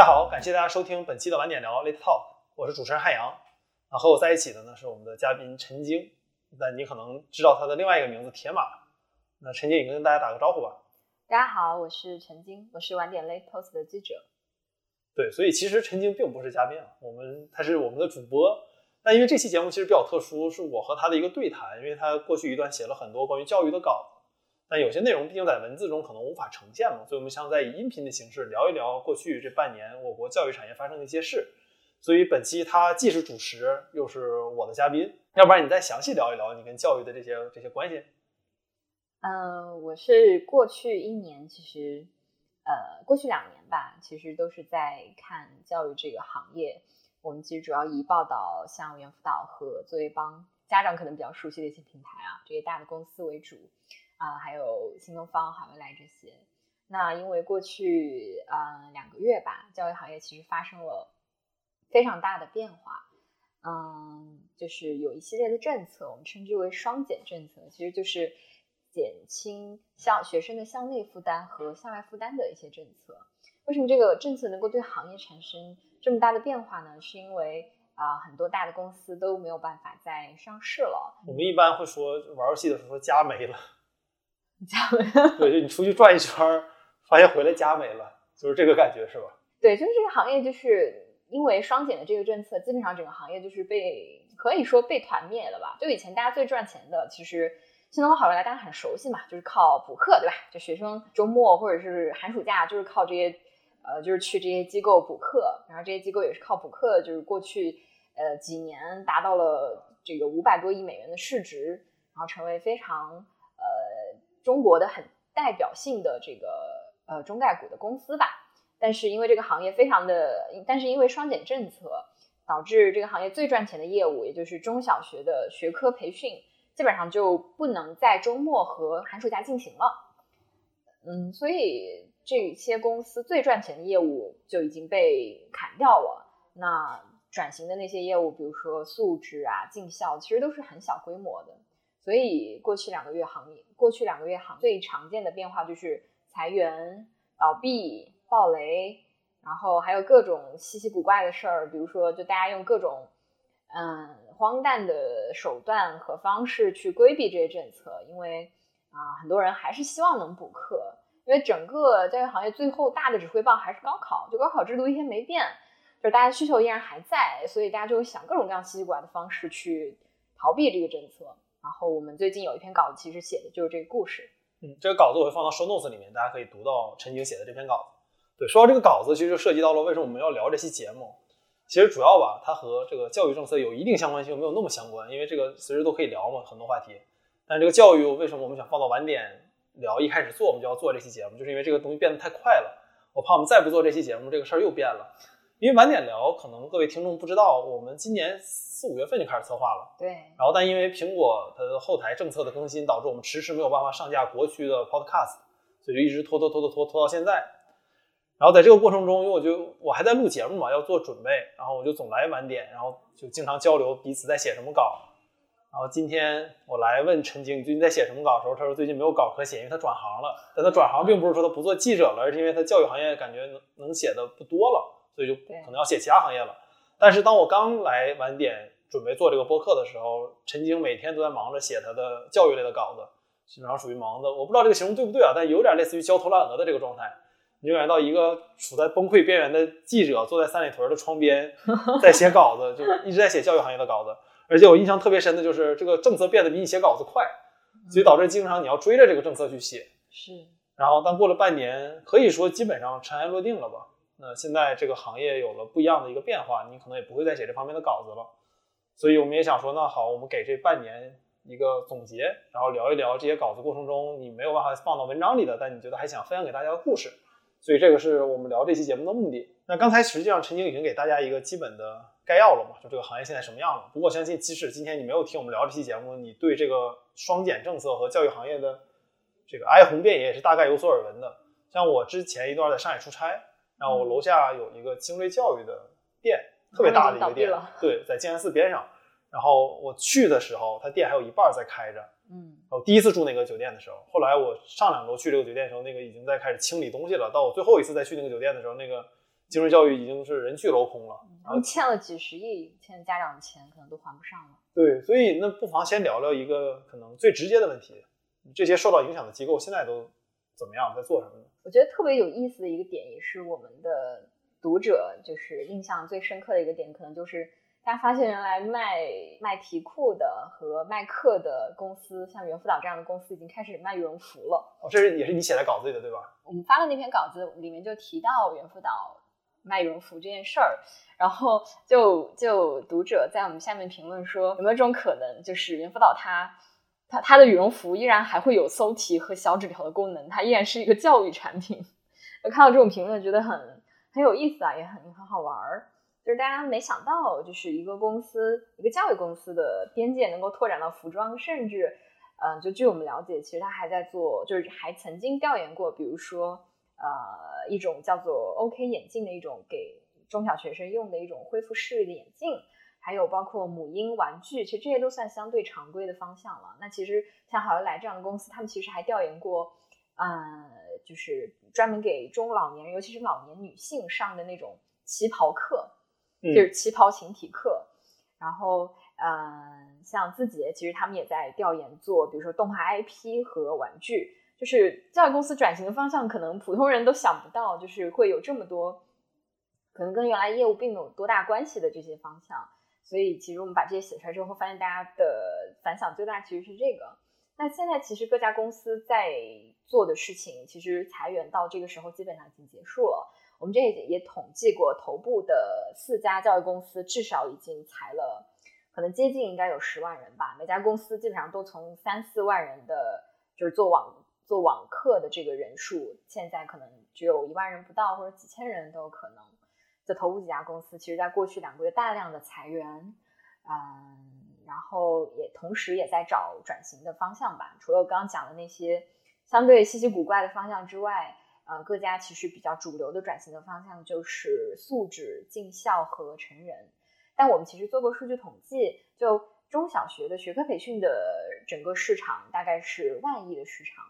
家好，感谢大家收听本期的晚点聊 Late Talk，我是主持人汉阳。啊，和我在一起的呢是我们的嘉宾陈晶，那你可能知道他的另外一个名字铁马。那陈晶，也跟大家打个招呼吧。大家好，我是陈晶，我是晚点 Late Post 的记者。对，所以其实陈晶并不是嘉宾啊，我们他是我们的主播。那因为这期节目其实比较特殊，是我和他的一个对谈，因为他过去一段写了很多关于教育的稿子。但有些内容毕竟在文字中可能无法呈现嘛，所以我们想在以音频的形式聊一聊过去这半年我国教育产业发生的一些事。所以本期他既是主持，又是我的嘉宾。要不然你再详细聊一聊你跟教育的这些这些关系？嗯，我是过去一年，其实呃，过去两年吧，其实都是在看教育这个行业。我们其实主要以报道像猿辅导和作业帮家长可能比较熟悉的一些平台啊，这些大的公司为主。啊，还有新东方、海未来这些。那因为过去呃两个月吧，教育行业其实发生了非常大的变化。嗯，就是有一系列的政策，我们称之为“双减”政策，其实就是减轻向学生的向内负担和向外负担的一些政策。为什么这个政策能够对行业产生这么大的变化呢？是因为啊，很多大的公司都没有办法再上市了。我们一般会说玩游戏的时候家没了。家没了，对，就你出去转一圈，发现回来家没了，就是这个感觉，是吧？对，就是这个行业，就是因为双减的这个政策，基本上整个行业就是被可以说被团灭了吧？就以前大家最赚钱的，其实新东方、好未来大家很熟悉嘛，就是靠补课，对吧？就学生周末或者是寒暑假，就是靠这些，呃，就是去这些机构补课，然后这些机构也是靠补课，就是过去呃几年达到了这个五百多亿美元的市值，然后成为非常。中国的很代表性的这个呃中概股的公司吧，但是因为这个行业非常的，但是因为双减政策，导致这个行业最赚钱的业务，也就是中小学的学科培训，基本上就不能在周末和寒暑假进行了。嗯，所以这些公司最赚钱的业务就已经被砍掉了。那转型的那些业务，比如说素质啊、进校，其实都是很小规模的。所以过去两个月行业，过去两个月行最常见的变化就是裁员、倒闭、暴雷，然后还有各种稀奇古怪的事儿，比如说就大家用各种嗯荒诞的手段和方式去规避这些政策，因为啊很多人还是希望能补课，因为整个教育行业最后大的指挥棒还是高考，就高考制度一天没变，就是大家需求依然还在，所以大家就会想各种各样稀奇古怪的方式去逃避这个政策。然后我们最近有一篇稿子，其实写的就是这个故事。嗯，这个稿子我会放到 show notes 里面，大家可以读到陈晶写的这篇稿子。对，说到这个稿子，其实就涉及到了为什么我们要聊这期节目。其实主要吧，它和这个教育政策有一定相关性，没有那么相关，因为这个随时都可以聊嘛，很多话题。但这个教育为什么我们想放到晚点聊？一开始做我们就要做这期节目，就是因为这个东西变得太快了，我怕我们再不做这期节目，这个事儿又变了。因为晚点聊，可能各位听众不知道，我们今年四五月份就开始策划了。对。然后，但因为苹果它的后台政策的更新，导致我们迟迟没有办法上架国区的 Podcast，所以就一直拖拖拖拖拖拖到现在。然后在这个过程中，因为我就我还在录节目嘛，要做准备，然后我就总来晚点，然后就经常交流彼此在写什么稿。然后今天我来问陈晶，你最近在写什么稿的时候，他说最近没有稿可写，因为他转行了。但他转行并不是说他不做记者了，而是因为他教育行业感觉能能写的不多了。所以就可能要写其他行业了。但是当我刚来晚点准备做这个播客的时候，陈晶每天都在忙着写他的教育类的稿子，基本上属于忙的。我不知道这个形容对不对啊，但有点类似于焦头烂额的这个状态。你就感觉到一个处在崩溃边缘的记者坐在三里屯的窗边，在写稿子，就一直在写教育行业的稿子。而且我印象特别深的就是这个政策变得比你写稿子快，所以导致经常你要追着这个政策去写。是。然后但过了半年，可以说基本上尘埃落定了吧。那现在这个行业有了不一样的一个变化，你可能也不会再写这方面的稿子了，所以我们也想说，那好，我们给这半年一个总结，然后聊一聊这些稿子过程中你没有办法放到文章里的，但你觉得还想分享给大家的故事，所以这个是我们聊这期节目的目的。那刚才实际上陈晶已经给大家一个基本的概要了嘛，就这个行业现在什么样了。不过相信即使今天你没有听我们聊这期节目，你对这个双减政策和教育行业的这个哀鸿遍野也是大概有所耳闻的。像我之前一段在上海出差。然后我楼下有一个精锐教育的店，特别大的一个店，对，在静安寺边上。然后我去的时候，他店还有一半在开着。嗯，我第一次住那个酒店的时候，后来我上两周去这个酒店的时候，那个已经在开始清理东西了。到我最后一次再去那个酒店的时候，那个精锐教育已经是人去楼空了，然后欠了几十亿，欠家长的钱可能都还不上了。对，所以那不妨先聊聊一个可能最直接的问题：这些受到影响的机构现在都怎么样，在做什么呢？我觉得特别有意思的一个点，也是我们的读者就是印象最深刻的一个点，可能就是大家发现原来卖卖题库的和卖课的公司，像猿辅导这样的公司，已经开始卖羽绒服了。哦，这是也是你写在稿子里的对吧？我们发的那篇稿子里面就提到猿辅导卖羽绒服这件事儿，然后就就读者在我们下面评论说，有没有这种可能，就是猿辅导它它它的羽绒服依然还会有搜题和小纸条的功能，它依然是一个教育产品。我看到这种评论，觉得很很有意思啊，也很很好玩儿。就是大家没想到，就是一个公司，一个教育公司的边界能够拓展到服装，甚至，嗯，就据我们了解，其实他还在做，就是还曾经调研过，比如说，呃，一种叫做 OK 眼镜的一种给中小学生用的一种恢复视力的眼镜，还有包括母婴玩具，其实这些都算相对常规的方向了。那其实像好利来这样的公司，他们其实还调研过，呃，就是专门给中老年人，尤其是老年女性上的那种旗袍课。就是旗袍形体课，然后，嗯，像字节，其实他们也在调研做，比如说动画 IP 和玩具，就是教育公司转型的方向，可能普通人都想不到，就是会有这么多，可能跟原来业务并没有多大关系的这些方向。所以，其实我们把这些写出来之后，发现大家的反响最大其实是这个。那现在其实各家公司在做的事情，其实裁员到这个时候基本上已经结束了。我们这也统计过，头部的四家教育公司至少已经裁了，可能接近应该有十万人吧。每家公司基本上都从三四万人的，就是做网做网课的这个人数，现在可能只有一万人不到，或者几千人都有可能。这头部几家公司，其实在过去两个月大量的裁员，嗯，然后也同时也在找转型的方向吧。除了我刚刚讲的那些相对稀奇古怪的方向之外。呃，各家其实比较主流的转型的方向就是素质、进校和成人。但我们其实做过数据统计，就中小学的学科培训的整个市场大概是万亿的市场。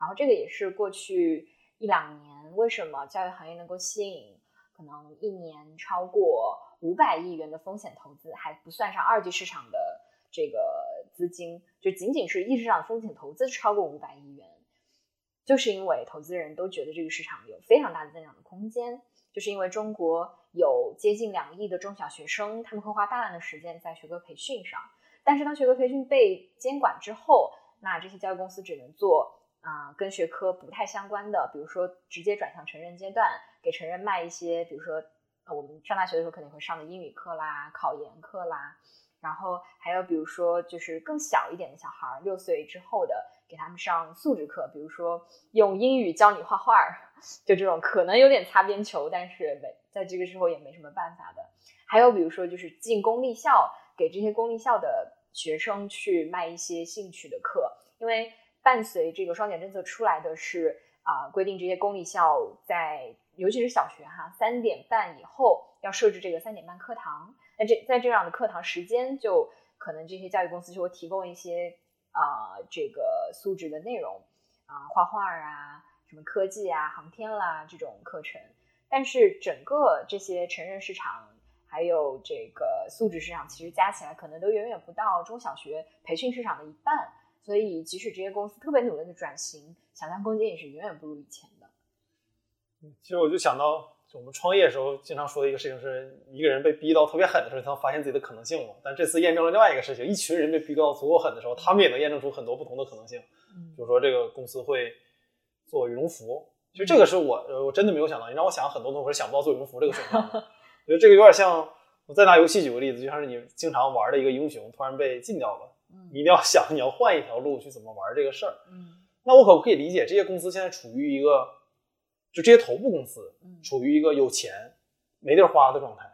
然后这个也是过去一两年为什么教育行业能够吸引可能一年超过五百亿元的风险投资，还不算上二级市场的这个资金，就仅仅是一级市场风险投资超过五百亿元。就是因为投资人都觉得这个市场有非常大的增长的空间，就是因为中国有接近两亿的中小学生，他们会花大量的时间在学科培训上。但是当学科培训被监管之后，那这些教育公司只能做啊跟学科不太相关的，比如说直接转向成人阶段，给成人卖一些，比如说我们上大学的时候肯定会上的英语课啦、考研课啦，然后还有比如说就是更小一点的小孩，六岁之后的。给他们上素质课，比如说用英语教你画画，就这种可能有点擦边球，但是没在这个时候也没什么办法的。还有比如说就是进公立校，给这些公立校的学生去卖一些兴趣的课，因为伴随这个双减政策出来的是啊，规定这些公立校在尤其是小学哈三点半以后要设置这个三点半课堂，那这在这样的课堂时间，就可能这些教育公司就会提供一些。啊，这个素质的内容啊，画画啊，什么科技啊、航天啦这种课程，但是整个这些成人市场还有这个素质市场，其实加起来可能都远远不到中小学培训市场的一半。所以，即使这些公司特别努力的转型，想象空间也是远远不如以前的。其实我就想到。我们创业的时候经常说的一个事情是，一个人被逼到特别狠的时候，他能发现自己的可能性嘛。但这次验证了另外一个事情，一群人被逼到足够狠的时候，他们也能验证出很多不同的可能性。比如说这个公司会做羽绒服，其实这个是我我真的没有想到。你让我想很多东西，我是想不到做羽绒服这个选项。我觉得这个有点像，我再拿游戏举个例子，就像是你经常玩的一个英雄突然被禁掉了，你一定要想你要换一条路去怎么玩这个事儿。嗯那我可不可以理解这些公司现在处于一个？就这些头部公司，处于一个有钱没地儿花的状态。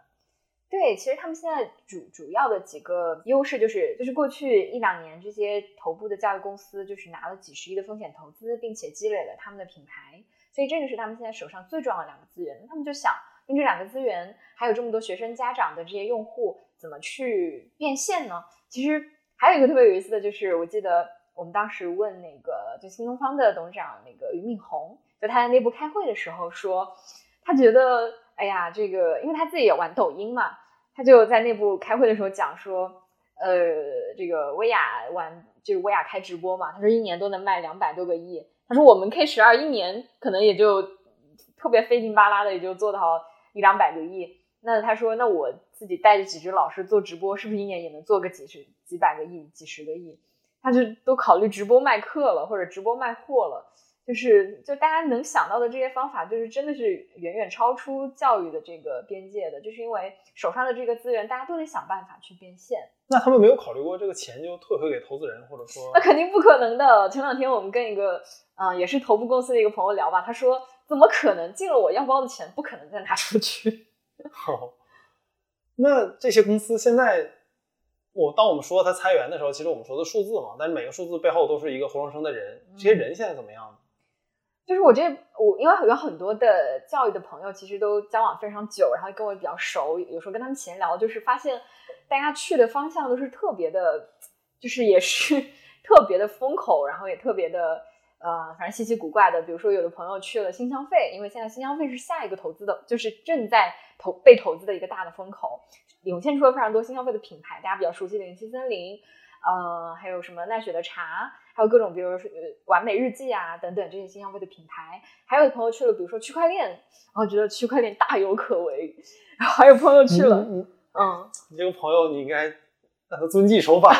对，其实他们现在主主要的几个优势就是，就是过去一两年这些头部的教育公司就是拿了几十亿的风险投资，并且积累了他们的品牌，所以这个是他们现在手上最重要的两个资源。他们就想用这两个资源，还有这么多学生家长的这些用户，怎么去变现呢？其实还有一个特别有意思的就是，我记得我们当时问那个就新东方的董事长那个俞敏洪。就他在内部开会的时候说，他觉得哎呀，这个因为他自己也玩抖音嘛，他就在内部开会的时候讲说，呃，这个薇娅玩就是薇娅开直播嘛，他说一年都能卖两百多个亿，他说我们 K 十二一年可能也就特别费劲巴拉的也就做到一两百个亿，那他说那我自己带着几只老师做直播，是不是一年也能做个几十几百个亿、几十个亿？他就都考虑直播卖课了，或者直播卖货了。就是就大家能想到的这些方法，就是真的是远远超出教育的这个边界的，就是因为手上的这个资源，大家都得想办法去变现。那他们没有考虑过这个钱就退回给投资人，或者说？那肯定不可能的。前两天我们跟一个啊也是头部公司的一个朋友聊吧，他说怎么可能进了我腰包的钱不可能再拿出去？好，那这些公司现在，我当我们说它裁员的时候，其实我们说的数字嘛，但是每个数字背后都是一个活生生的人，这些人现在怎么样？就是我这我因为有很多的教育的朋友，其实都交往非常久，然后跟我比较熟，有时候跟他们闲聊，就是发现大家去的方向都是特别的，就是也是 特别的风口，然后也特别的呃，反正稀奇古怪的。比如说有的朋友去了新消费，因为现在新消费是下一个投资的，就是正在投被投资的一个大的风口，涌现出了非常多新消费的品牌，大家比较熟悉的元气森林，呃，还有什么奈雪的茶。还有各种，比如说完美日记啊等等这些新消费的品牌，还有朋友去了，比如说区块链，然后觉得区块链大有可为，然后还有朋友去了，嗯，你这个朋友你应该让他遵纪守法。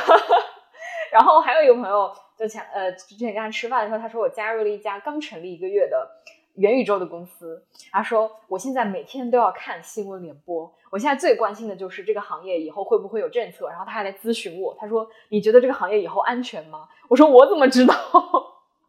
然后还有一个朋友就前呃之前跟他吃饭的时候，他说我加入了一家刚成立一个月的。元宇宙的公司，他说：“我现在每天都要看新闻联播，我现在最关心的就是这个行业以后会不会有政策。”然后他还来咨询我，他说：“你觉得这个行业以后安全吗？”我说：“我怎么知道？”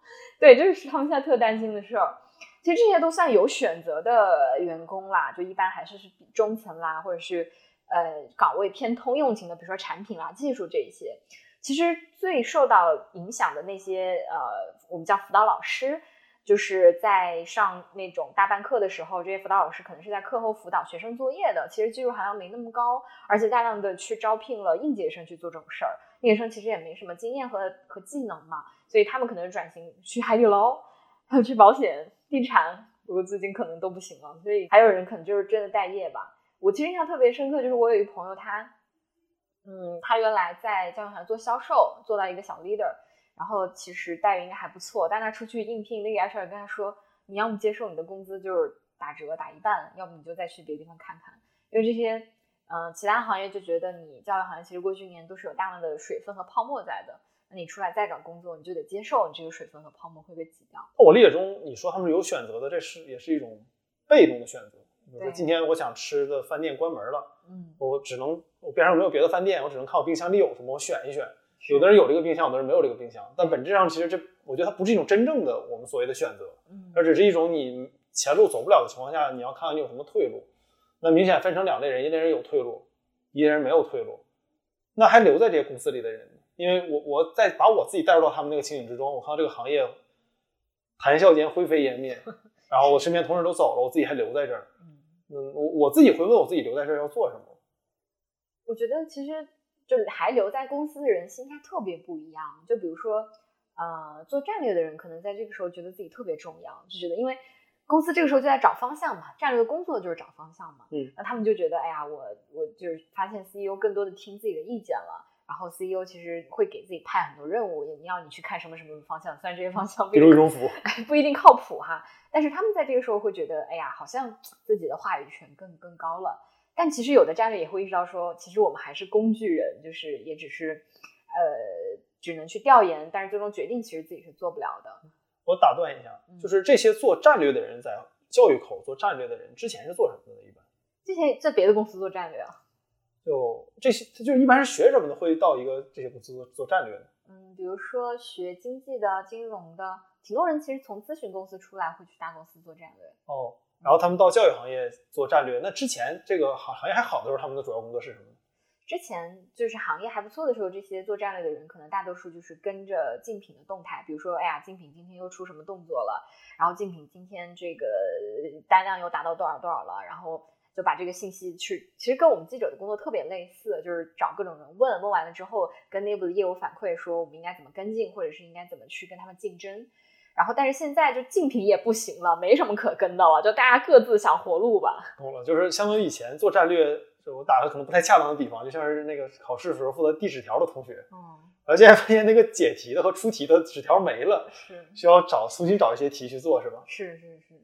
对，这是他们现在特担心的事儿。其实这些都算有选择的员工啦，就一般还是是中层啦，或者是呃岗位偏通用型的，比如说产品啦、技术这一些。其实最受到影响的那些呃，我们叫辅导老师。就是在上那种大班课的时候，这些辅导老师可能是在课后辅导学生作业的，其实技术含量没那么高，而且大量的去招聘了应届生去做这种事儿，应届生其实也没什么经验和和技能嘛，所以他们可能转型去海底捞，还有去保险、地产，不过最近可能都不行了，所以还有人可能就是真的待业吧。我其实印象特别深刻，就是我有一朋友，他，嗯，他原来在教育行业做销售，做到一个小 leader。然后其实待遇应该还不错，但他出去应聘，那个 HR 跟他说，你要么接受你的工资就是打折打一半，要不你就再去别的地方看看。因为这些，嗯，其他行业就觉得你教育行业其实过去一年都是有大量的水分和泡沫在的，那你出来再找工作，你就得接受你这个水分和泡沫会被挤掉。我理解中，你说他们是有选择的，这是也是一种被动的选择。比如说今天我想吃的饭店关门了，嗯，我只能我边上没有别的饭店，我只能看我冰箱里有什么，我选一选。有的人有这个冰箱，有的人没有这个冰箱，但本质上其实这，我觉得它不是一种真正的我们所谓的选择，而只是一种你前路走不了的情况下，你要看看你有什么退路。那明显分成两类人，一类人有退路，一类人没有退路。那还留在这些公司里的人，因为我我在把我自己带入到他们那个情景之中，我看到这个行业谈笑间灰飞烟灭，然后我身边同事都走了，我自己还留在这儿。嗯，我我自己会问我自己留在这儿要做什么？我觉得其实。就还留在公司的人心态特别不一样。就比如说，呃，做战略的人可能在这个时候觉得自己特别重要，就觉得因为公司这个时候就在找方向嘛，战略的工作就是找方向嘛。嗯，那他们就觉得，哎呀，我我就是发现 CEO 更多的听自己的意见了，然后 CEO 其实会给自己派很多任务，也要你去看什么什么方向，虽然这些方向比如羽绒服，不一定靠谱哈，但是他们在这个时候会觉得，哎呀，好像自己的话语权更更高了。但其实有的战略也会意识到说，其实我们还是工具人，就是也只是，呃，只能去调研，但是最终决定其实自己是做不了的。我打断一下，就是这些做战略的人在教育口做战略的人之前是做什么的？一般之前在别的公司做战略啊？就这些，就是一般是学什么的会到一个这些公司做做战略的？嗯，比如说学经济的、金融的，挺多人其实从咨询公司出来会去大公司做战略。哦。然后他们到教育行业做战略，那之前这个行行业还好的时候，他们的主要工作是什么？之前就是行业还不错的时候，这些做战略的人可能大多数就是跟着竞品的动态，比如说，哎呀，竞品今天又出什么动作了，然后竞品今天这个单量又达到多少多少了，然后就把这个信息去，其实跟我们记者的工作特别类似，就是找各种人问问完了之后，跟内部的业务反馈说我们应该怎么跟进，或者是应该怎么去跟他们竞争。然后但是现在就竞品也不行了，没什么可跟的了，就大家各自想活路吧。懂了，就是相当于以前做战略，就我打个可能不太恰当的比方，就像是那个考试时候负责递纸条的同学，嗯，然后现在发现那个解题的和出题的纸条没了，是需要找重新找一些题去做，是吧？是是是，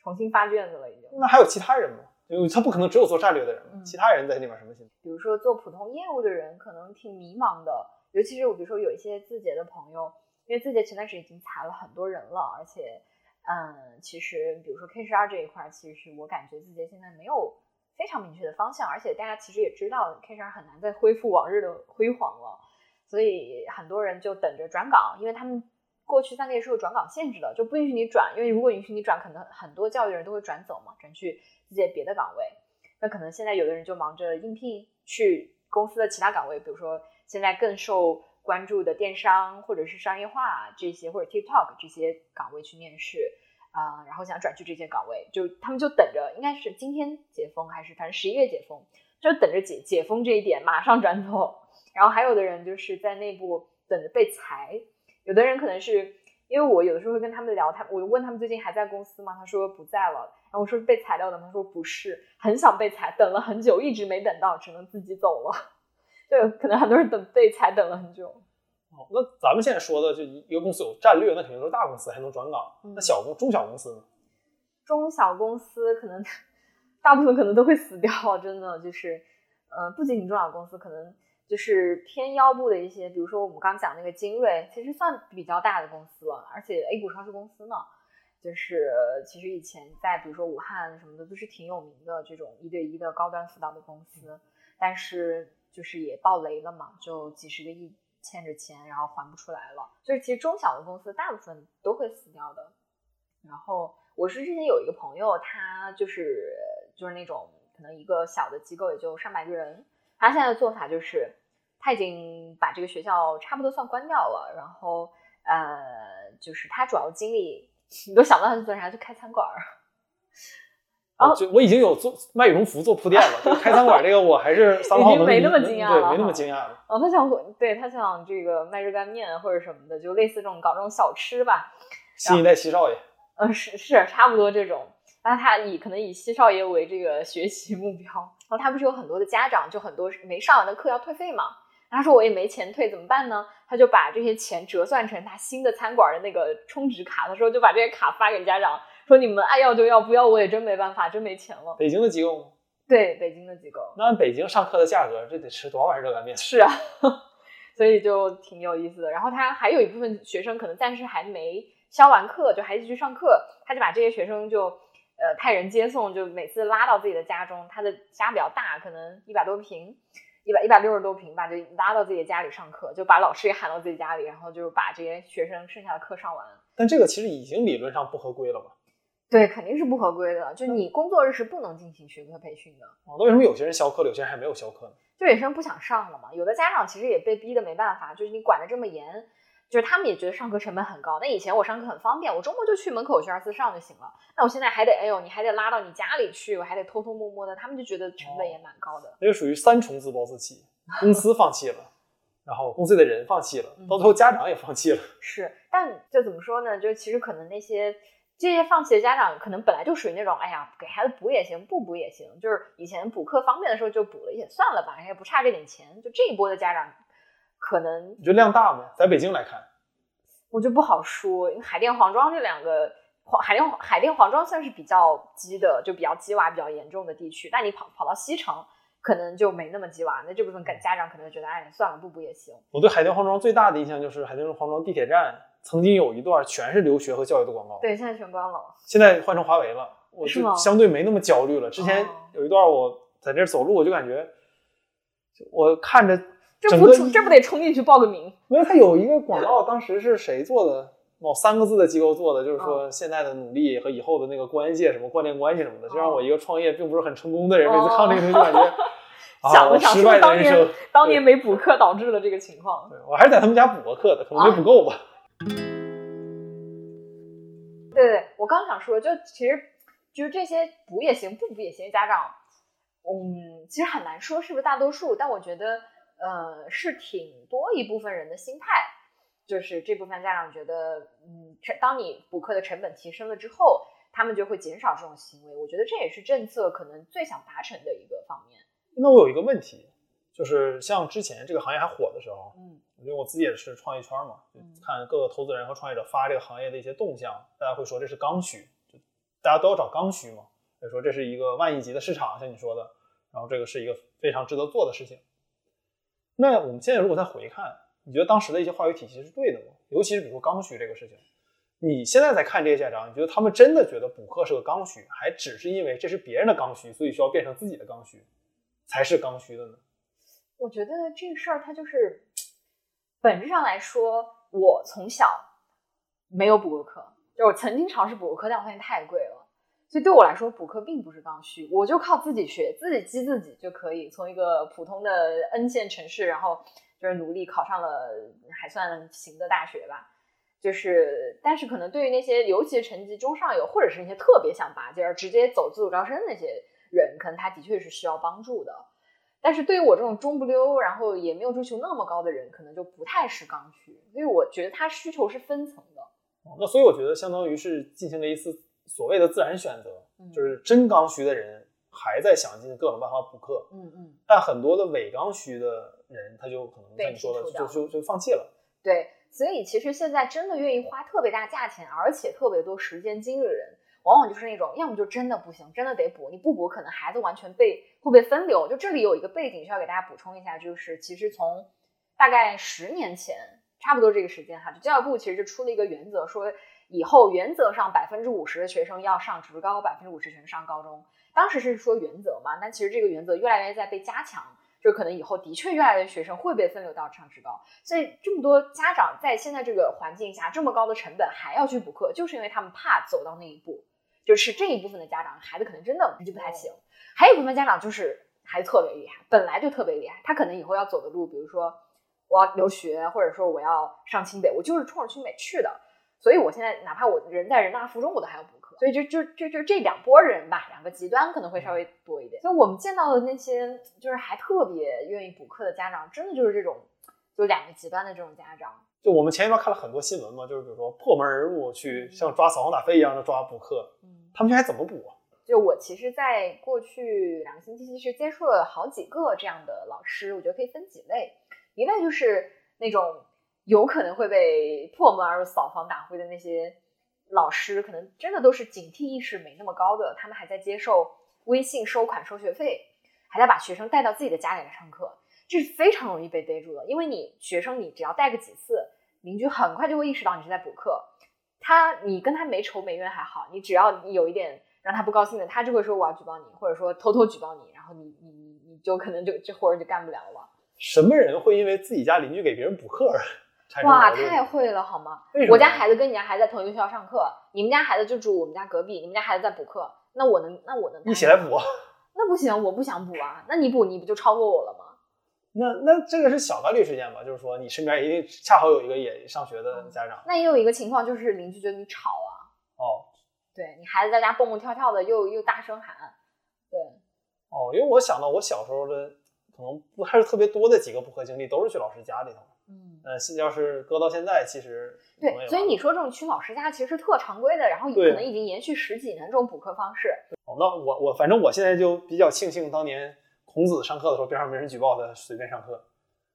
重新发卷子了已经。那还有其他人吗？因为他不可能只有做战略的人其他人在里面什么心态？比如说做普通业务的人可能挺迷茫的，尤其是我比如说有一些字节的朋友，因为字节前段时间已经裁了很多人了，而且，嗯，其实比如说 K 十二这一块，其实我感觉字节现在没有非常明确的方向，而且大家其实也知道 K 十二很难再恢复往日的辉煌了，所以很多人就等着转岗，因为他们过去三个月是有转岗限制的，就不允许你转，因为如果允许你转，可能很多教育人都会转走嘛，转去字节别的岗位。那可能现在有的人就忙着应聘去公司的其他岗位，比如说现在更受关注的电商或者是商业化这些，或者 TikTok 这些岗位去面试啊、然后想转去这些岗位，就他们就等着，应该是今天解封还是反正十一月解封，就等着解解封这一点马上转走。然后还有的人就是在内部等着被裁，有的人可能是因为我有的时候会跟他们聊，他我问他们最近还在公司吗？他说不在了。然后我说是被裁掉的吗？他说不是，很想被裁，等了很久，一直没等到，只能自己走了。对，可能很多人等被裁等了很久。哦，那咱们现在说的就一个公司有战略，那肯定都是大公司还能转岗，嗯那小公中小公司呢？中小公司可能大部分可能都会死掉，真的就是，呃，不仅仅中小公司，可能就是偏腰部的一些，比如说我们刚讲那个精锐，其实算比较大的公司了，而且 A 股上市公司呢，就是其实以前在比如说武汉什么的都是挺有名的这种一对一的高端辅导的公司，但是就是也爆雷了嘛，就几十个亿欠着钱，然后还不出来了。就是其实中小的公司大部分都会死掉的。然后我是之前有一个朋友，他就是就是那种可能一个小的机构也就上百个人，他现在的做法就是他已经把这个学校差不多算关掉了，然后呃，就是他主要精力，你都想不到他去做啥，就开餐馆儿。然后就我已经有做卖羽绒服做铺垫了，就开餐馆这个我还是三号能没那么惊讶对，没那么惊讶了。哦，他想对他想这个卖热干面或者什么的，就类似这种搞这种小吃吧。新一代七少爷，嗯，是是差不多这种。那他以可能以西少爷为这个学习目标，然后他不是有很多的家长，就很多没上完的课要退费嘛。他说我也没钱退，怎么办呢？他就把这些钱折算成他新的餐馆的那个充值卡，他说就把这些卡发给家长，说你们爱要就要，不要我也真没办法，真没钱了。北京的机构吗？对，北京的机构那按北京上课的价格，这得吃多少碗热干面？是啊，所以就挺有意思的。然后他还有一部分学生可能暂时还没消完课，就还继续上课，他就把这些学生就呃派人接送，就每次拉到自己的家中。他的家比较大，可能一百多平，一百一百六十多平吧，就拉到自己的家里上课，就把老师也喊到自己家里，然后就把这些学生剩下的课上完。但这个其实已经理论上不合规了吧？对，肯定是不合规的。就你工作日是不能进行学科培训的。哦，那为什么有些人消课了，有些人还没有消课呢？就有些人不想上了嘛，有的家长其实也被逼的没办法，就是你管的这么严，就是他们也觉得上课成本很高。那以前我上课很方便，我周末就去门口学而思上就行了。那我现在还得，哎呦，你还得拉到你家里去，我还得偷偷摸摸的，他们就觉得成本也蛮高的。那就属于三重自暴自弃，公司放弃了，然后公司的人放弃了，嗯到最后家长也放弃了。是，但就怎么说呢？就其实可能那些这些放弃的家长，可能本来就属于那种，哎呀，给孩子补也行，不补也行，就是以前补课方便的时候就补了也算了吧，也不差这点钱。就这一波的家长，可能你觉得量大吗？在北京来看，我就不好说，因为海淀、黄庄这两个，黄海淀、海淀、黄庄算是比较鸡的，就比较鸡娃比较严重的地区。但你跑跑到西城，可能就没那么鸡娃，那这部分家长可能会觉得，哎，算了，不补也行。我对海淀黄庄最大的印象就是海淀黄庄地铁站曾经有一段全是留学和教育的广告，对，现在全关了。现在换成华为了，我就相对没那么焦虑了。之前哦有一段我在这走路，我就感觉，我看着这不这不得冲进去报个名？因为它有一个广告，当时是谁做的？某三个字的机构做的，就是哦说现在的努力和以后的那个关系，什么关联关系什么的，就让我一个创业并不是很成功的人，每次看这个东西就感觉，想了想，是不是当年。当年没补课导致的这个情况？对我还是在他们家补过课的，可能没补够吧。我刚想说，就其实就是这些补也行，不补也行，家长，嗯，其实很难说是不是大多数，但我觉得，呃，是挺多一部分人的心态。就是这部分家长觉得，嗯，当你补课的成本提升了之后，他们就会减少这种行为。我觉得这也是政策可能最想达成的一个方面。那我有一个问题，就是像之前这个行业还火的时候，嗯因为我自己也是创业圈嘛，看各个投资人和创业者发这个行业的一些动向，大家会说这是刚需，就大家都要找刚需嘛，所以说这是一个万亿级的市场，像你说的，然后这个是一个非常值得做的事情。那我们现在如果再回看，你觉得当时的一些话语体系是对的吗？尤其是比如说刚需这个事情，你现在在看这些家长，你觉得他们真的觉得补课是个刚需，还只是因为这是别人的刚需，所以需要变成自己的刚需，才是刚需的呢？我觉得这个事儿它就是本质上来说，我从小没有补过课，就我曾经尝试补过课，但我发现太贵了，所以对我来说补课并不是刚需，我就靠自己学，自己激自己就可以从一个普通的 N 线城市，然后就是努力考上了还算行的大学吧。就是，但是可能对于那些尤其是成绩中上游，或者是那些特别想拔尖儿、直接走自主招生那些人，可能他的确是需要帮助的。但是对于我这种中不溜，然后也没有追求那么高的人，可能就不太是刚需。所以我觉得它需求是分层的。哦那所以我觉得相当于是进行了一次所谓的自然选择，嗯就是真刚需的人还在想尽各种办法补课，嗯嗯，但很多的伪刚需的人他就可能被像你说的就就就放弃了。对。所以其实现在真的愿意花特别大价钱，而且特别多时间精力的人，往往就是那种要么就真的不行，真的得补，你不补可能孩子完全被会被分流。就这里有一个背景需要给大家补充一下，就是其实从大概十年前，差不多这个时间哈，就教育部其实就出了一个原则，说以后原则上百分之五十的学生要上职高，百分之五十学生上高中。当时是说原则嘛，但其实这个原则越来越在被加强。就可能以后的确越来越学生会被分流到上职高，所以这么多家长在现在这个环境下，这么高的成本还要去补课，就是因为他们怕走到那一步。就是这一部分的家长，孩子可能真的成绩不太行；还有一部分家长就是孩子特别厉害，本来就特别厉害，他可能以后要走的路，比如说我要留学，或者说我要上清北，我就是冲着清北去的。所以我现在哪怕我人在人大附中，我都还要补课。所以就就就就这两拨人吧，两个极端可能会稍微多一点。所以我们见到的那些就是还特别愿意补课的家长，真的就是这种就两个极端的这种家长。就我们前一段看了很多新闻嘛，就是比如说破门而入去像抓扫黄打非一样的抓补课，嗯，他们这还怎么补啊？就我其实，在过去两个星期，其实接触了好几个这样的老师，我觉得可以分几类。一类就是那种有可能会被破门而入、扫房打灰的那些老师，可能真的都是警惕意识没那么高的，他们还在接受微信收款收学费，还在把学生带到自己的家里来上课，这是非常容易被逮住的。因为你学生，你只要带个几次，邻居很快就会意识到你是在补课。他你跟他没仇没怨还好，你只要你有一点让他不高兴的，他就会说我要举报你，或者说偷偷举报你，然后你你你你就可能就这活儿就干不了了。什么人会因为自己家邻居给别人补课哇，太会了好吗我家孩子跟你家孩子在同一个学校上课，你们家孩子就住我们家隔壁，你们家孩子在补课，那我能那我能一起来补？那不行，我不想补啊，那你补你不就超过我了吗？那那这个是小概率事件吧？就是说你身边一定恰好有一个也上学的家长那也有一个情况就是邻居觉得你吵啊，哦对你孩子在家蹦蹦跳跳的又又大声喊，对，哦，因为我想到我小时候的可能不还是特别多的几个补课经历，都是去老师家里头。嗯。呃，是要是搁到现在，其实对，所以你说这种去老师家其实是特常规的，然后也可能已经延续十几年这种补课方式。哦，那我我反正我现在就比较庆幸当年孔子上课的时候边上没人举报他随便上课，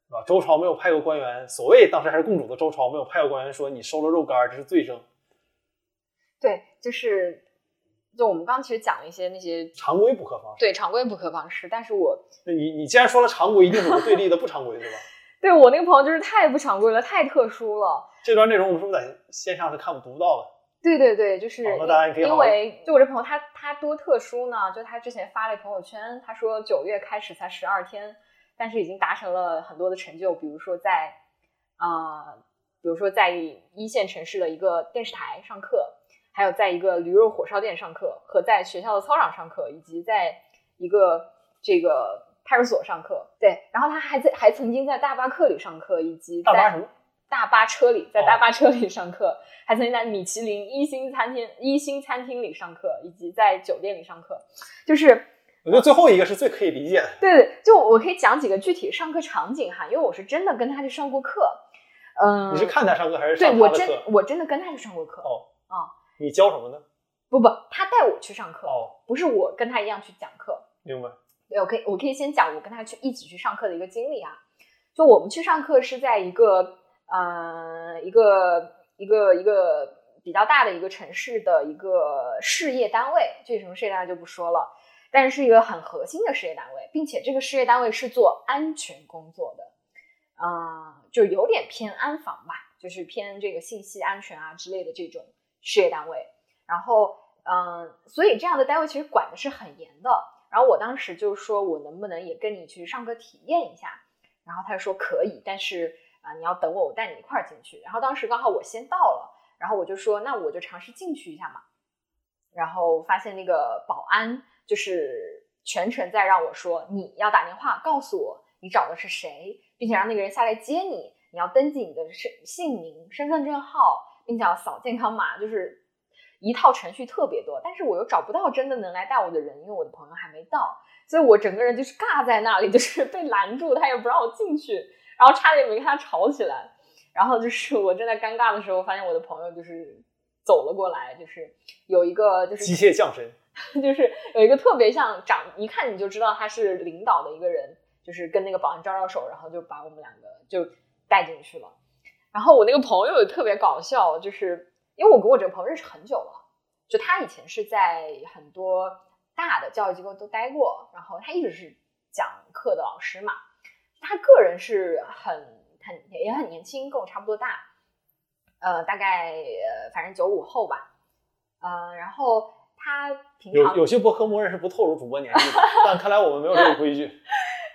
是吧？周朝没有派过官员，所谓当时还是共主的周朝没有派过官员说你收了肉干儿这是罪证，对，就是就我们刚刚其实讲了一些那些常规补课方式。对常规补课方式，但是我那你你既然说了常规，一定有个对立的不常规，是吧？对我那个朋友就是太不常规了，太特殊了。这段内容我们是不是在线上是看不读不到的？对对对，就是因为就我这朋友他他多特殊呢？就他之前发了朋友圈，他说九月开始才十二天，但是已经达成了很多的成就，比如说在啊、呃比如说在一线城市的一个电视台上课，还有在一个驴肉火烧店上课，和在学校的操场上课，以及在一个这个派出所上课。对，然后他还在还曾经在大巴课里上课，以及在大巴什么？大巴车里，在哦大巴车里上课，还曾经在米其林一星餐厅一星餐厅里上课，以及在酒店里上课。就是我觉得最后一个是最可以理解的。对，就我可以讲几个具体上课场景哈，因为我是真的跟他去上过课。嗯，你是看他上课还是对我真？我真的跟他去上过课。哦啊，你教什么呢？不不，他带我去上课，哦，不是我跟他一样去讲课。明白。对，我可以我可以先讲我跟他去一起去上课的一个经历啊。就我们去上课是在一个呃一个一个一个比较大的一个城市的一个事业单位，具体什么事业单位就不说了，但是是一个很核心的事业单位，并且这个事业单位是做安全工作的，啊、就有点偏安防吧，就是偏这个信息安全啊之类的这种事业单位。然后，嗯、所以这样的单位其实管的是很严的。然后我当时就说，我能不能也跟你去上课体验一下？然后他就说可以，但是啊、你要等我，我带你一块儿进去。然后当时刚好我先到了，然后我就说，那我就尝试进去一下嘛。然后发现那个保安就是全程在让我说，你要打电话告诉我你找的是谁，并且让那个人下来接你。你要登记你的身姓名、身份证号，并且要扫健康码，就是一套程序特别多。但是我又找不到真的能来带我的人，因为我的朋友还没到，所以我整个人就是尬在那里，就是被拦住，他也不让我进去，然后差点没跟他吵起来。然后就是我正在尴尬的时候，发现我的朋友就是走了过来，就是有一个就是机械降神，就是有一个特别像长，一看你就知道他是领导的一个人，就是跟那个保安招招手，然后就把我们两个就带进去了。然后我那个朋友也特别搞笑，就是因为我跟我这个朋友认识很久了，就他以前是在很多大的教育机构都待过，然后他一直是讲课的老师嘛。他个人是很很也很年轻，跟我差不多大，呃，大概呃反正九五后吧，呃，然后他平常有有些博客默认是不透露主播年纪的，但看来我们没有这个规矩。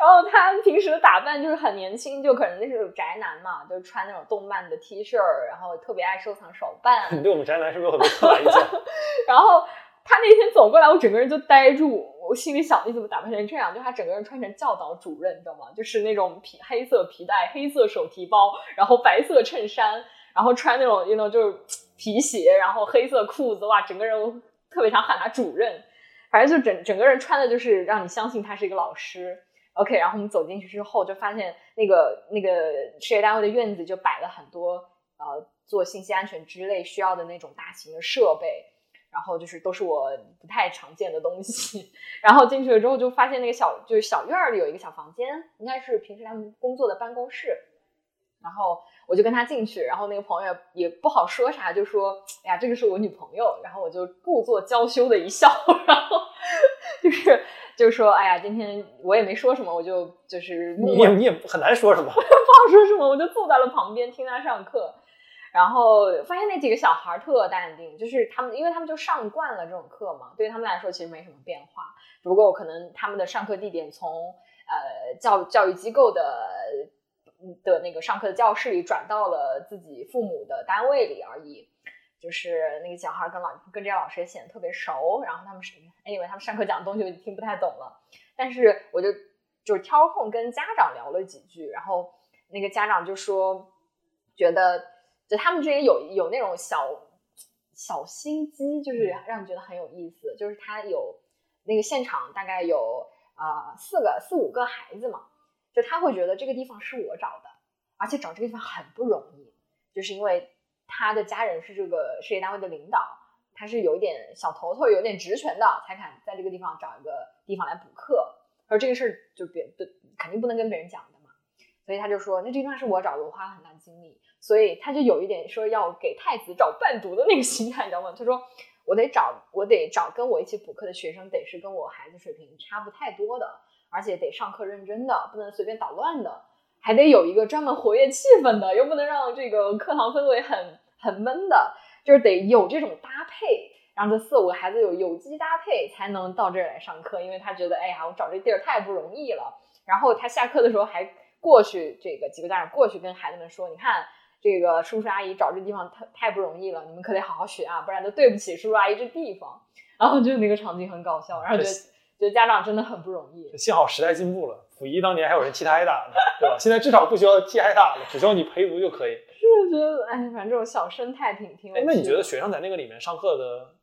然后他平时的打扮就是很年轻，就可能那是种宅男嘛，就穿那种动漫的 T 恤儿，然后特别爱收藏手办。你对我们宅男是不是有很多刻板印象？然后他那天走过来，我整个人就呆住，我心里想你怎么打扮成这样？就他整个人穿成教导主任，你知道吗？就是那种皮黑色皮带、黑色手提包，然后白色衬衫，然后穿那种 you know 就是皮鞋，然后黑色裤子，哇，整个人特别想喊他主任。反正就整整个人穿的就是让你相信他是一个老师。OK，然后我们走进去之后，就发现那个那个事业单位的院子就摆了很多呃做信息安全之类需要的那种大型的设备，然后就是都是我不太常见的东西。然后进去了之后，就发现那个小就是小院儿里有一个小房间，应该是平时他们工作的办公室。然后我就跟他进去，然后那个朋友也不好说啥，就说：“哎呀，这个是我女朋友。”然后我就故作娇羞的一笑，然后就是就是说：“哎呀，今天我也没说什么，我就就是默默你也你也很难说什么。不好说什么，我就坐在了旁边听他上课，然后发现那几个小孩儿特淡定，就是他们，因为他们就上惯了这种课嘛，对于他们来说其实没什么变化，只不过可能他们的上课地点从呃教教育机构的的那个上课的教室里转到了自己父母的单位里而已。就是那个小孩儿跟老跟这些老师也显得特别熟，然后他们是 anyway 他们上课讲的东西我就听不太懂了，但是我就就是挑空跟家长聊了几句，然后那个家长就说，觉得就他们之间有有那种小小心机，就是让你觉得很有意思。就是他有那个现场大概有呃四个四五个孩子嘛，就他会觉得这个地方是我找的，而且找这个地方很不容易，就是因为他的家人是这个事业单位的领导，他是有一点小头头，有点职权的，才敢在这个地方找一个地方来补课。而这个事儿就别不肯定不能跟别人讲的嘛，所以他就说那这地方是我找的，我花了很大精力，所以他就有一点说要给太子找伴读的那个 心态，你知道吗？他说我得找我得找跟我一起补课的学生，得是跟我孩子水平差不太多的，而且得上课认真的，不能随便捣乱的，还得有一个专门活跃气氛的，又不能让这个课堂氛围很很闷的，就是得有这种搭配。让这四五个孩子有有机搭配，才能到这儿来上课。因为他觉得，哎呀，我找这地儿太不容易了。然后他下课的时候还过去，这个几个家长过去跟孩子们说：“你看，这个叔叔阿姨找这地方太太不容易了，你们可得好好学啊，不然都对不起叔叔阿姨这地方。”然后就那个场景很搞笑，然后觉得觉得家长真的很不容易。幸好时代进步了，溥仪当年还有人替他挨打呢，对吧？现在至少不需要替挨打了，只需要你陪读就可以。是觉得，哎，反正这种小生态挺挺有趣的。，哎那你觉得学生在那个里面上课的，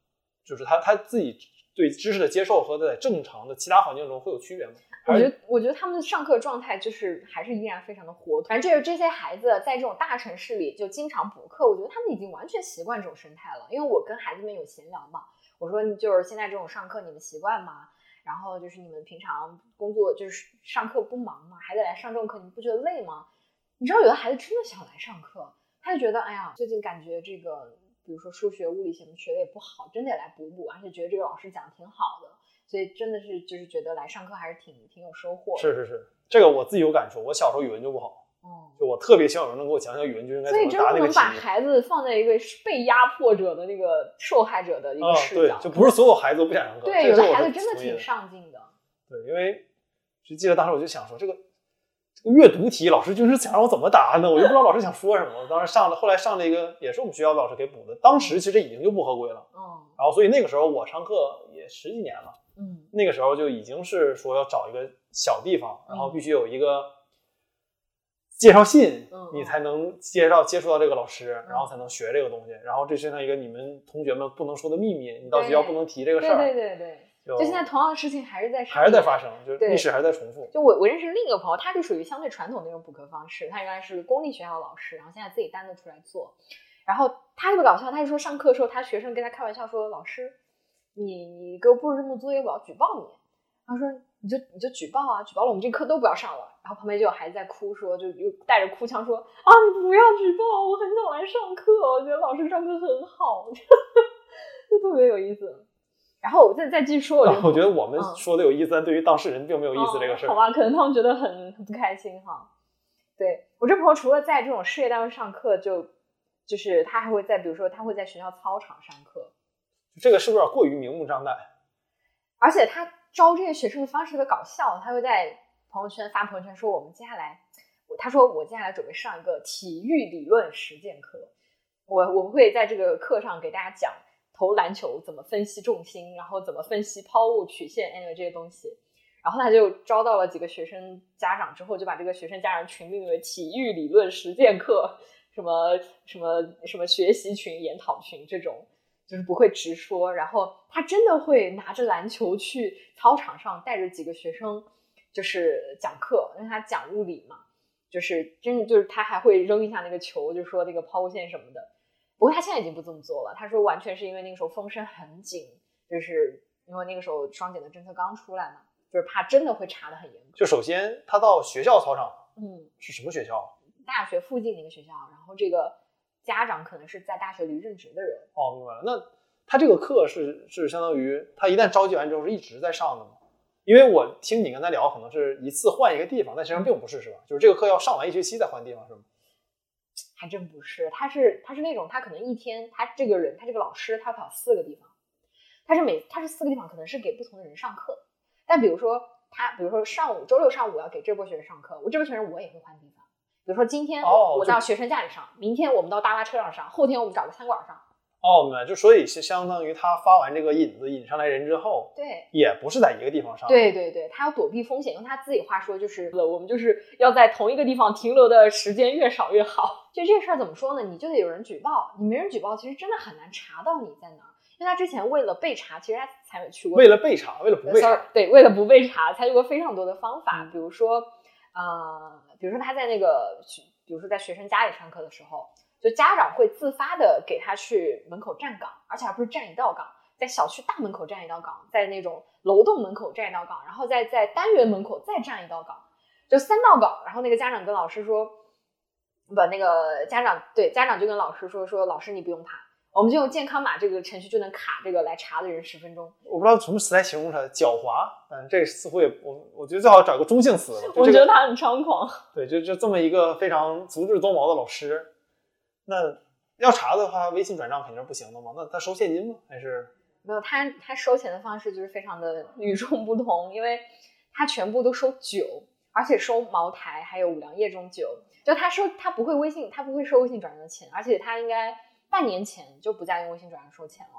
就是他他自己对知识的接受和在正常的其他环境中会有区别吗？我觉得，我觉得他们的上课状态就是还是依然非常的活。反正这这些孩子在这种大城市里就经常补课，我觉得他们已经完全习惯这种生态了。因为我跟孩子们有闲聊嘛，我说就是现在这种上课你们习惯吗？然后就是你们平常工作就是上课不忙吗？还得来上这种课，你们不觉得累吗？你知道有的孩子真的想来上课，他就觉得哎呀，最近感觉这个比如说数学、物理什么学的也不好，真得来补补，而且觉得这个老师讲的挺好的。所以真的是就是觉得来上课还是挺挺有收获。是是是，这个我自己有感触。我小时候语文就不好，哦，就我特别希望有人能给我讲讲语文就应该怎么答那个题。把孩子放在一个被压迫者的那个受害者的一个视角，对，就不是所有孩子都不想上课。对，有的孩子真的挺上进的。对，因为就记得当时我就想说，这个这个阅读题老师就是想让我怎么答呢？我就不知道老师想说什么。我当时上了，后来上了一个也是我们学校的老师给补的，当时其实已经就不合规了。嗯，然后所以那个时候我上课也十几年了。嗯，那个时候就已经是说要找一个小地方，然后必须有一个介绍信，你才能介绍接触到这个老师，然后才能学这个东西。然后这是像一个你们同学们不能说的秘密，你到学校不能提这个事儿。对对对对，就现在同样的事情还是在还是在发生，就历史还在重复。就我我认识另一个朋友，他就属于相对传统那种补课方式，他原来是公立学校的老师，然后现在自己单独出来做。然后他特别搞笑，他就说上课的时候，他学生跟他开玩笑说：“老师，你你给我布置这么作业，我要举报你。”他说：“你就你就举报啊，举报了我们这课都不要上了。”然后旁边就有孩子在哭，说就又带着哭腔说：“啊，你不要举报，我很想来上课，我觉得老师上课很好，就特别有意思。”然后我再再继续说，我我觉得我们说的有意思，但对于当事人并没有意思这个事儿。好吧，可能他们觉得很很不开心哈。对我这朋友，除了在这种事业单位上课，就就是他还会在，比如说他会在学校操场上课，这个是不是有点过于明目张胆？而且他。招这些学生的方式特别搞笑，他会在朋友圈发朋友圈说：“我们接下来，他说我接下来准备上一个体育理论实践课，我我们会在这个课上给大家讲投篮球怎么分析重心，然后怎么分析抛物曲线，anyway 这些东西。然后他就招到了几个学生家长之后，就把这个学生家长群命名为体育理论实践课，什么什么什么学习群、研讨群这种。”就是不会直说，然后他真的会拿着篮球去操场上带着几个学生，就是讲课，因为他讲物理嘛，就是真的就是他还会扔一下那个球，就说那个抛物线什么的。不过他现在已经不这么做了，他说完全是因为那个时候风声很紧，就是因为那个时候双减的政策刚出来嘛，就是怕真的会查的很严格。就首先他到学校操场，嗯，是什么学校？大学附近的一个学校，然后这个。家长可能是在大学里任职的人哦，明白了。那他这个课是是相当于他一旦召集完之后是一直在上的吗？因为我听你跟他聊，可能是一次换一个地方，但实际上并不是，是吧？就是这个课要上完一学期再换地方，是吗？还真不是，他是他是那种他可能一天他这个人他这个老师他跑四个地方，他是每他是四个地方可能是给不同的人上课，但比如说他比如说上午周六上午要给这波学生上课，我这波学生我也会换地方。比如说今天我到学生家里上，明天我们到大巴车上上，后天我们找个餐馆上。哦，明白。就所以是相当于他发完这个引子引上来人之后，对，也不是在一个地方上。对对对，他要躲避风险，用他自己话说就是，我们就是要在同一个地方停留的时间越少越好。就这事儿怎么说呢？你就得有人举报，你没人举报，其实真的很难查到你在哪。因为他之前为了被查，其实他才去过。为了被查，为了不被查，对，为了不被查，采取过非常多的方法，比如说，呃。比如说他在那个，比如说在学生家里上课的时候，就家长会自发的给他去门口站岗，而且还不是站一道岗，在小区大门口站一道岗，在那种楼栋门口站一道岗，然后再在单元门口再站一道岗，就三道岗。然后那个家长跟老师说，不，那个家长对家长就跟老师说说，老师你不用怕。我们就用健康码这个程序就能卡这个来查的人十分钟。我不知道什么词来形容它，狡猾。嗯，这似乎也我我觉得最好找个中性词。我觉得他很猖狂。对，就就这么一个非常足智多谋的老师，那要查的话，微信转账肯定是不行的嘛。那他收现金吗？还是没有？他他收钱的方式就是非常的与众不同，因为他全部都收酒，而且收茅台还有五粮液这种酒。就他收他不会微信，他不会收微信转账的钱，而且他应该。半年前就不再用微信转账收钱了，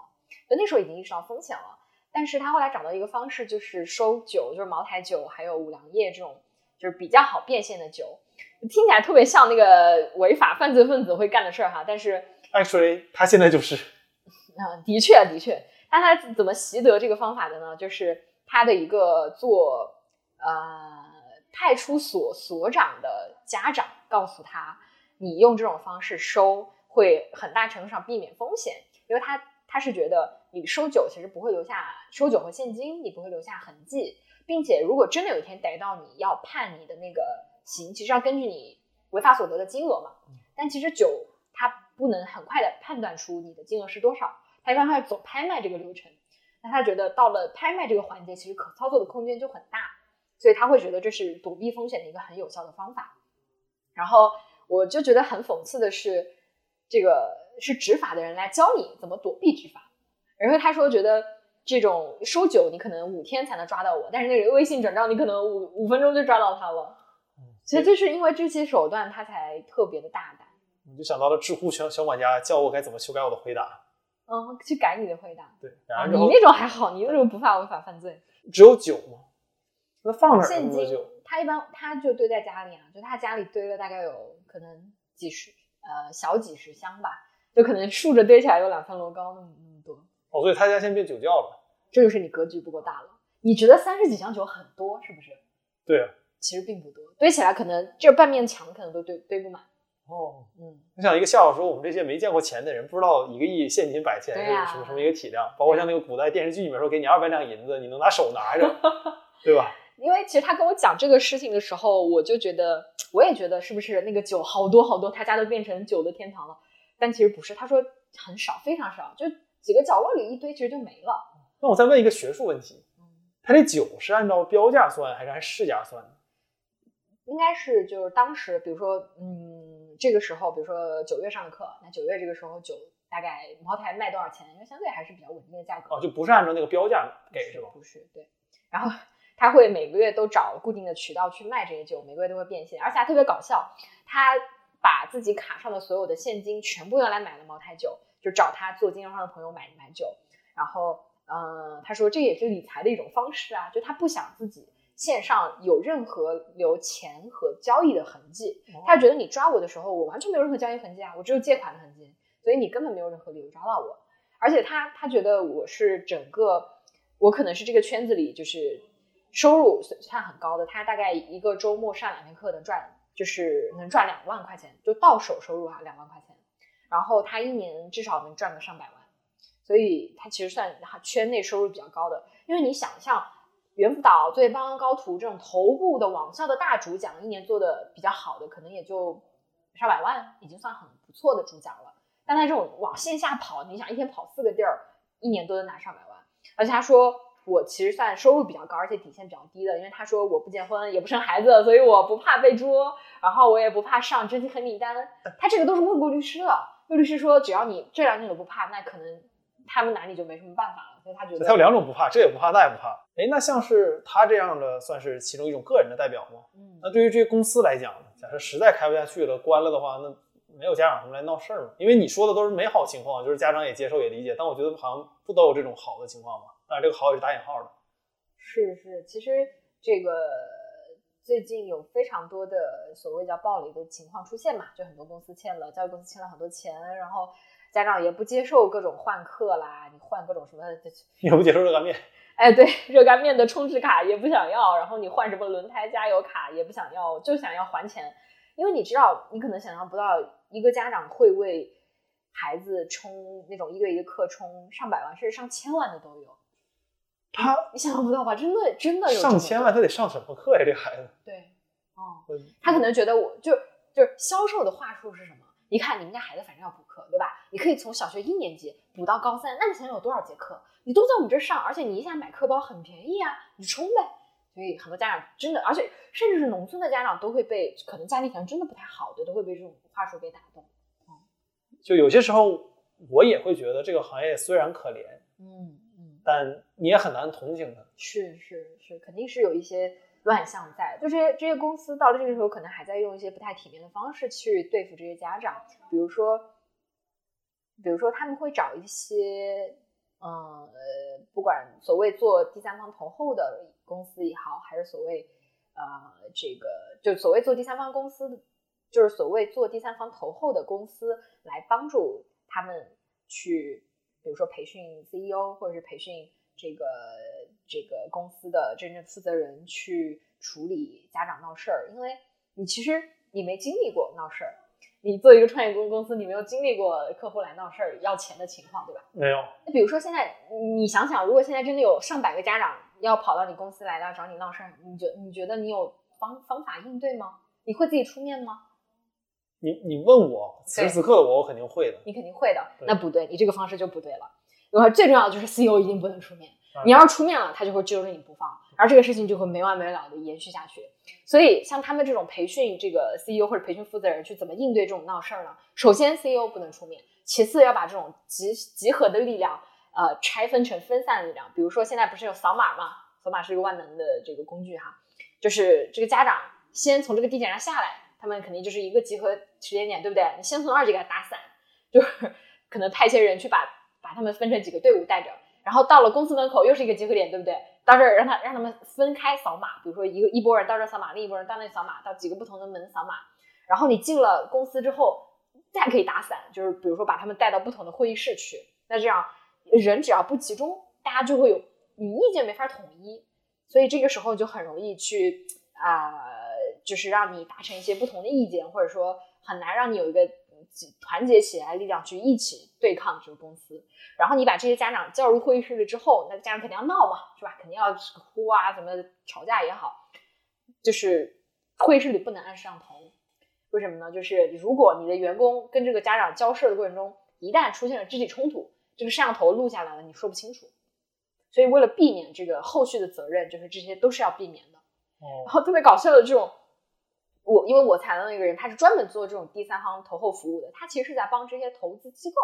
就那时候已经意识到风险了。但是他后来找到一个方式，就是收酒，就是茅台酒还有五粮液这种，就是比较好变现的酒，听起来特别像那个违法犯罪分子会干的事儿哈。但是，actually，他现在就是，嗯，的确的确。那他怎么习得这个方法的呢？就是他的一个做呃派出所所长的家长告诉他，你用这种方式收会很大程度上避免风险，因为他他是觉得你收酒其实不会留下收酒和现金，你不会留下痕迹，并且如果真的有一天逮到你要判你的那个刑，其实要根据你违法所得的金额嘛，但其实酒它不能很快的判断出你的金额是多少，他一般会走拍卖这个流程。那他觉得到了拍卖这个环节，其实可操作的空间就很大，所以他会觉得这是躲避风险的一个很有效的方法。然后我就觉得很讽刺的是，这个是执法的人来教你怎么躲避执法。然后他说觉得这种收酒你可能五天才能抓到我，但是那个微信转账你可能五五分钟就抓到他了。其实就是因为这些手段，他才特别的大胆。你就想到了知乎小小管家教我该怎么修改我的回答。嗯，去改你的回答。对，然后你那种还好，你那种不怕违法犯罪。只有酒吗？那放哪儿？现金，他一般他就堆在家里啊，就他家里堆了大概有可能几十呃小几十箱吧，就可能竖着堆起来有两三楼高那么那么多。哦，所以他家现在变酒窖了。这就是你格局不够大了。你觉得三十几箱酒很多是不是？对啊。其实并不多，堆起来可能这半面墙可能都堆堆不满。哦，嗯，我想一个笑话说，我们这些没见过钱的人，不知道一个亿现金摆钱是什么什么一个体量。包括像那个古代电视剧里面说，给你二百两银子，你能拿手拿着，对吧？因为其实他跟我讲这个事情的时候，我就觉得，我也觉得是不是那个酒好多好多，他家都变成酒的天堂了。但其实不是，他说很少，非常少，就几个角落里一堆，其实就没了。那我再问一个学术问题，他这酒是按照标价算还是按市价算的？应该是就是当时，比如说，嗯，这个时候，比如说九月上的课，那九月这个时候酒大概茅台卖多少钱？因为相对还是比较稳定的价格哦，就不是按照那个标价给是吧？不是，对。然后他会每个月都找固定的渠道去卖这些酒，每个月都会变现，而且还特别搞笑。他把自己卡上的所有的现金全部用来买了茅台酒，就找他做经销商的朋友买买酒。然后，嗯，他说这也是理财的一种方式啊，就他不想自己。线上有任何留钱和交易的痕迹，他觉得你抓我的时候，我完全没有任何交易痕迹啊，我只有借款的痕迹，所以你根本没有任何理由抓到我。而且他他觉得我是整个，我可能是这个圈子里就是收入算很高的，他大概一个周末上两天课能赚，就是能赚两万块钱，就到手收入啊两万块钱，然后他一年至少能赚个上百万，所以他其实算圈内收入比较高的，因为你想象。猿辅导、作业帮、高途这种头部的网校的大主讲，一年做的比较好的，可能也就上百万，已经算很不错的主讲了。但他这种往线下跑，你想一天跑四个地儿，一年都能拿上百万。而且他说，我其实算收入比较高，而且底线比较低的，因为他说我不结婚也不生孩子，所以我不怕被捉，然后我也不怕上征集黑名单。他这个都是问过律师了，律师说只要你这两点都不怕，那可能。他们拿你就没什么办法了，所以他觉得他有两种不怕，这也不怕，那也不怕。哎，那像是他这样的，算是其中一种个人的代表吗？嗯，那对于这些公司来讲呢？假设实在开不下去了，关了的话，那没有家长什么来闹事儿吗？因为你说的都是美好情况，就是家长也接受也理解，但我觉得好像不都有这种好的情况吗？当然，这个好也是打引号的。是是，其实这个最近有非常多的所谓叫暴雷的情况出现嘛，就很多公司欠了教育公司欠了很多钱，然后。家长也不接受各种换课啦，你换各种什么？也不接受热干面。哎，对，热干面的充值卡也不想要，然后你换什么轮胎加油卡也不想要，就想要还钱。因为你知道，你可能想象不到，一个家长会为孩子充那种一个一个课充上百万甚至上千万的都有。他，你想象不到吧？真的，真的有上千万，他得上什么课呀？这孩子。对，哦，他可能觉得我就就是销售的话术是什么？一看，你们家孩子反正要补课，对吧？你可以从小学一年级补到高三，那你想想有多少节课？你都在我们这儿上，而且你一下买课包很便宜啊，你冲呗。所以很多家长真的，而且甚至是农村的家长都会被，可能家庭条件真的不太好的，都会被这种话术给打动。嗯，就有些时候我也会觉得这个行业虽然可怜，嗯嗯，但你也很难同情他。是是是，肯定是有一些。乱象在，就这些这些公司到了这个时候，可能还在用一些不太体面的方式去对付这些家长，比如说，比如说他们会找一些，嗯呃，不管所谓做第三方投后的公司也好，还是所谓，呃，这个就所谓做第三方公司，就是所谓做第三方投后的公司来帮助他们去，比如说培训 CEO 或者是培训这个。这个公司的真正负责人去处理家长闹事儿，因为你其实你没经历过闹事儿，你做一个创业公公司，你没有经历过客户来闹事儿要钱的情况，对吧？没有。那比如说现在你想想，如果现在真的有上百个家长要跑到你公司来要找你闹事儿，你觉你觉得你有方方法应对吗？你会自己出面吗？你你问我此时此刻的我，我肯定会的。你肯定会的。那不对，你这个方式就不对了。然后最重要的就是 CEO 一定不能出面，嗯你要是出面了，他就会揪着你不放，而这个事情就会没完没了的延续下去。所以像他们这种培训这个 CEO 或者培训负责人去怎么应对这种闹事儿呢？首先 CEO 不能出面，其次要把这种集集合的力量，呃，拆分成分散的力量。比如说现在不是有扫码吗？扫码是一个万能的这个工具哈，就是这个家长先从这个地铁上下来，他们肯定就是一个集合时间点，对不对？你先从二级给他打散，就是可能派些人去把把他们分成几个队伍带着，然后到了公司门口又是一个集合点，对不对？到这儿让他让他们分开扫码，比如说一个一拨人到这儿扫码，另一拨人到那里扫码，到几个不同的门扫码。然后你进了公司之后，再可以打散，就是比如说把他们带到不同的会议室去。那这样人只要不集中，大家就会有你意见没法统一，所以这个时候就很容易去啊、就是让你达成一些不同的意见，或者说很难让你有一个集团结起来力量去一起对抗这个公司。然后你把这些家长叫入会议室了之后，那家长肯定要闹嘛，是吧？肯定要哭啊，怎么吵架也好，就是会议室里不能按摄像头。为什么呢？就是如果你的员工跟这个家长交涉的过程中，一旦出现了肢体冲突，这个摄像头录下来了，你说不清楚。所以为了避免这个后续的责任，就是这些都是要避免的。哦然后特别搞笑的这种，我因为我采访的那个人，他是专门做这种第三方投后服务的，他其实是在帮这些投资机构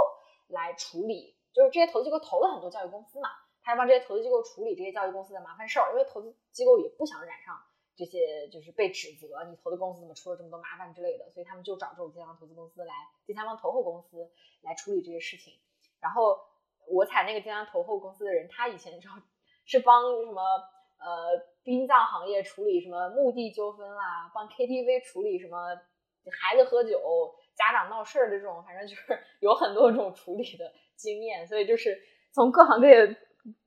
来处理，就是这些投资机构投了很多教育公司嘛，他是帮这些投资机构处理这些教育公司的麻烦事儿，因为投资机构也不想染上这些就是被指责你投的公司怎么出了这么多麻烦之类的，所以他们就找这种第三方投资公司来，第三方投后公司来处理这些事情。然后我采那个第三方投后公司的人，他以前你知道是帮什么呃殡葬行业处理什么墓地纠纷啦，帮 KTV 处理什么孩子喝酒、家长闹事儿的这种，反正就是 有很多这种处理的经验，所以就是从各行各业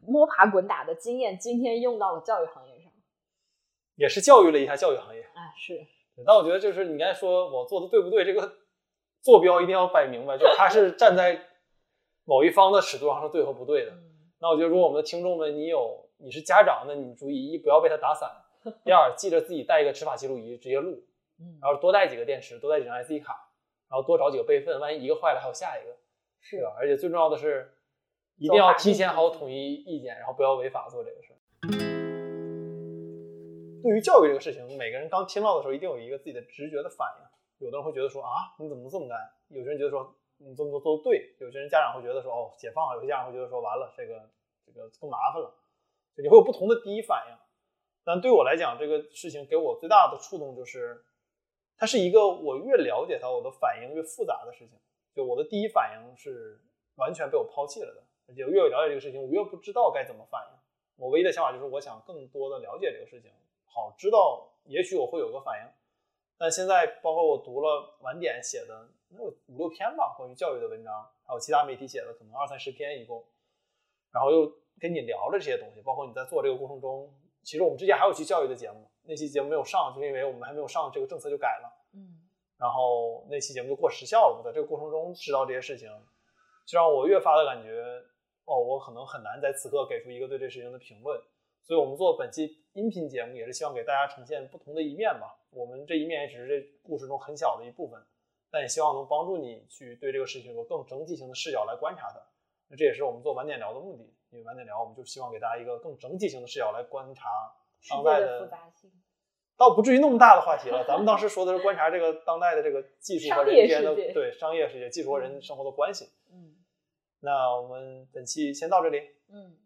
摸爬滚打的经验，今天用到了教育行业上。也是教育了一下教育行业。啊，是但我觉得就是你刚才说我做的对不对，这个坐标一定要摆明白，就是他是站在某一方的尺度上是对和不对的。嗯那我觉得，如果我们的听众们，你有你是家长，那你注意一不要被他打散；第二，记着自己带一个执法记录仪直接录，嗯，然后多带几个电池，多带几张 SD 卡，然后多找几个备份，万一一个坏了还有下一个，是对吧？而且最重要的是，一定要提前好统一意见，然后不要违法做这个事儿。对于教育这个事情，每个人刚听到的时候，一定有一个自己的直觉的反应。有的人会觉得说啊，你怎么能这么干？有些人觉得说你这么做做的对，有些人家长会觉得说哦解放了，有些家长会觉得说完了这个这个更麻烦了，就你会有不同的第一反应。但对我来讲，这个事情给我最大的触动就是，它是一个我越了解它，我的反应越复杂的事情。就我的第一反应是完全被我抛弃了的，而且越了解这个事情，我越不知道该怎么反应。我唯一的想法就是，我想更多的了解这个事情，好知道也许我会有个反应。但现在包括我读了晚点写的能有五六篇吧，关于教育的文章，还有其他媒体写的可能二三十篇一共，然后又跟你聊了这些东西，包括你在做这个过程中，其实我们之前还有期教育的节目，那期节目没有上，就是因为我们还没有上这个政策就改了。嗯然后那期节目就过时效了。我在这个过程中知道这些事情，就让我越发的感觉，哦，我可能很难在此刻给出一个对这事情的评论。所以我们做本期音频节目，也是希望给大家呈现不同的一面吧。我们这一面也只是这故事中很小的一部分，但也希望能帮助你去对这个事情有更整体性的视角来观察它。那这也是我们做晚点聊的目的，因为晚点聊，我们就希望给大家一个更整体性的视角来观察当代的复杂性，倒不至于那么大的话题了。咱们当时说的是观察这个当代的这个技术和人之间的对商业世界、技术和人生活的关系。嗯那我们本期先到这里。嗯，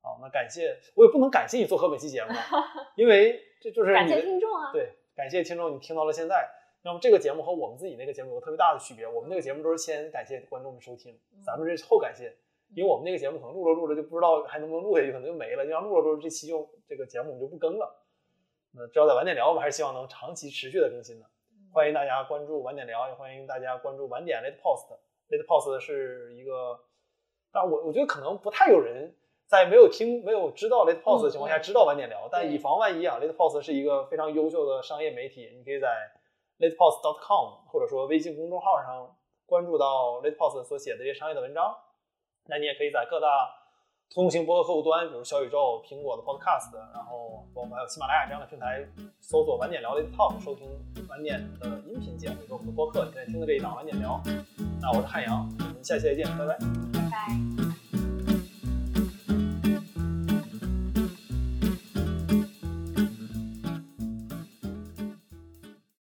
好，那感谢我也不能感谢你做河本期节目，因为这就是感谢听众啊，对，感谢听众，你听到了现在。那么这个节目和我们自己那个节目有个特别大的区别，我们那个节目都是先感谢观众们收听，嗯咱们这是后感谢，因为我们那个节目可能录着录着就不知道还能不能录下去，可能就没了。你要录着录着这期就这个节目我们就不更了。那只要在晚点聊，我们还是希望能长期持续的更新的。欢迎大家关注晚点聊，也欢迎大家关注晚点 Late Post。Late Post 是一个，但我我觉得可能不太有人在没有听、没有知道 Late Pause 的情况下，嗯知道晚点聊，但以防万一啊，Late Pause 是一个非常优秀的商业媒体，你可以在 latepost.com 或者说微信公众号上关注到 Late Pause 所写的这些商业的文章。那你也可以在各大通用型播客客户端，比如小宇宙、苹果的 Podcast，然后包括还有喜马拉雅这样的平台，搜索“晚点聊 Late Talk”，收听晚点的音频节目，也是我们的播客。你现在听的这一档晚点聊。那我是汉阳，我们下期再见，拜拜。